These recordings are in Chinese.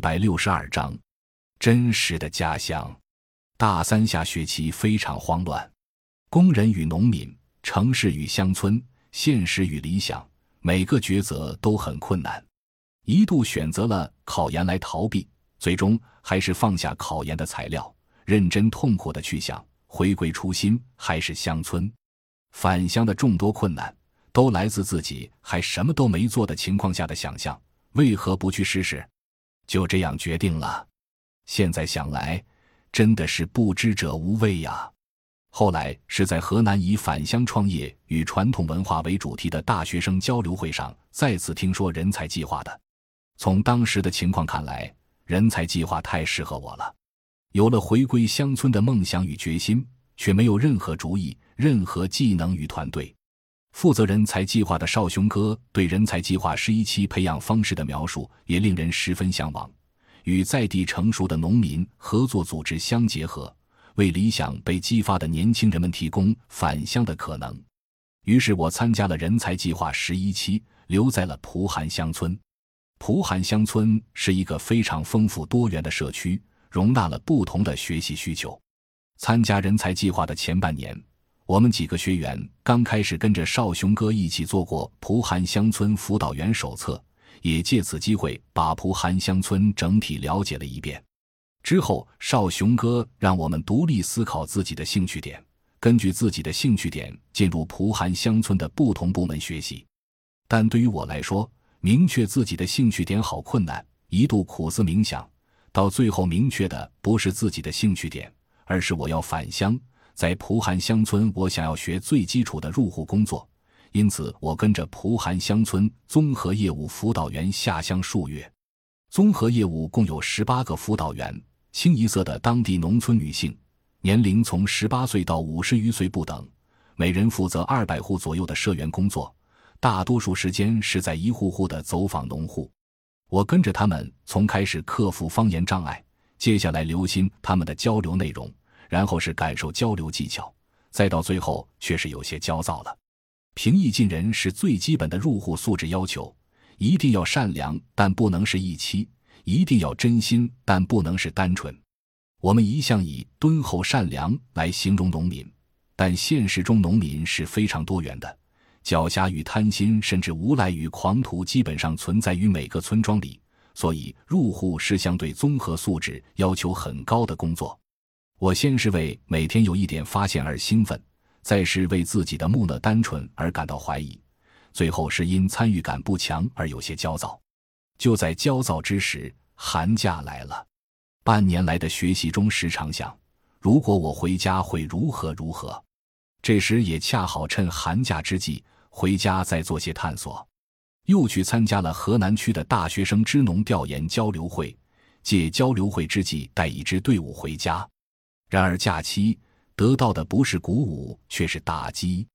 百六十二章，真实的家乡。大三下学期非常慌乱，工人与农民，城市与乡村，现实与理想，每个抉择都很困难。一度选择了考研来逃避，最终还是放下考研的材料，认真痛苦的去想回归初心还是乡村。返乡的众多困难，都来自自己还什么都没做的情况下的想象。为何不去试试？就这样决定了。现在想来，真的是不知者无畏呀。后来是在河南以返乡创业与传统文化为主题的大学生交流会上，再次听说人才计划的。从当时的情况看来，人才计划太适合我了。有了回归乡村的梦想与决心，却没有任何主意、任何技能与团队。负责人才计划的少雄哥对人才计划十一期培养方式的描述也令人十分向往，与在地成熟的农民合作组织相结合，为理想被激发的年轻人们提供返乡的可能。于是我参加了人才计划十一期，留在了蒲韩乡村。蒲韩乡村是一个非常丰富多元的社区，容纳了不同的学习需求。参加人才计划的前半年。我们几个学员刚开始跟着少雄哥一起做过蒲韩乡村辅导员手册，也借此机会把蒲韩乡村整体了解了一遍。之后，少雄哥让我们独立思考自己的兴趣点，根据自己的兴趣点进入蒲韩乡村的不同部门学习。但对于我来说，明确自己的兴趣点好困难，一度苦思冥想，到最后明确的不是自己的兴趣点，而是我要返乡。在蒲韩乡村，我想要学最基础的入户工作，因此我跟着蒲韩乡村综合业务辅导员下乡数月。综合业务共有十八个辅导员，清一色的当地农村女性，年龄从十八岁到五十余岁不等，每人负责二百户左右的社员工作，大多数时间是在一户户的走访农户。我跟着他们从开始克服方言障碍，接下来留心他们的交流内容。然后是感受交流技巧，再到最后却是有些焦躁了。平易近人是最基本的入户素质要求，一定要善良，但不能是义气；一定要真心，但不能是单纯。我们一向以敦厚善良来形容农民，但现实中农民是非常多元的，狡黠与贪心，甚至无赖与狂徒，基本上存在于每个村庄里。所以，入户是相对综合素质要求很高的工作。我先是为每天有一点发现而兴奋，再是为自己的木讷单纯而感到怀疑，最后是因参与感不强而有些焦躁。就在焦躁之时，寒假来了。半年来的学习中，时常想，如果我回家会如何如何。这时也恰好趁寒假之际回家再做些探索，又去参加了河南区的大学生支农调研交流会，借交流会之际带一支队伍回家。然而假期得到的不是鼓舞，却是打击。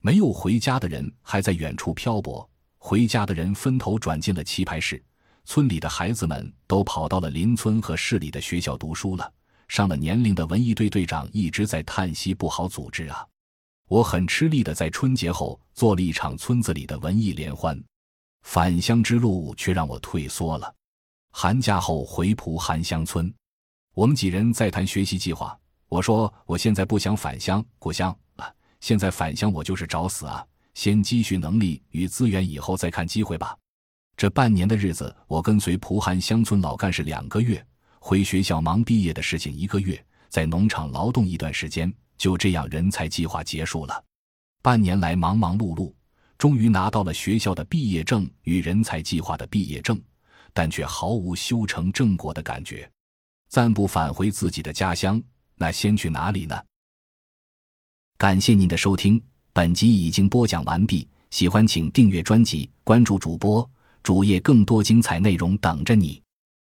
没有回家的人还在远处漂泊，回家的人分头转进了棋牌室。村里的孩子们都跑到了邻村和市里的学校读书了。上了年龄的文艺队队长一直在叹息：“不好组织啊！”我很吃力的在春节后做了一场村子里的文艺联欢。返乡之路却让我退缩了。寒假后回蒲韩乡村。我们几人在谈学习计划。我说：“我现在不想返乡故乡了，现在返乡我就是找死啊！先积蓄能力与资源，以后再看机会吧。”这半年的日子，我跟随蒲韩乡村老干事两个月，回学校忙毕业的事情一个月，在农场劳动一段时间，就这样人才计划结束了。半年来忙忙碌碌，终于拿到了学校的毕业证与人才计划的毕业证，但却毫无修成正果的感觉。暂不返回自己的家乡，那先去哪里呢？感谢您的收听，本集已经播讲完毕。喜欢请订阅专辑，关注主播主页，更多精彩内容等着你。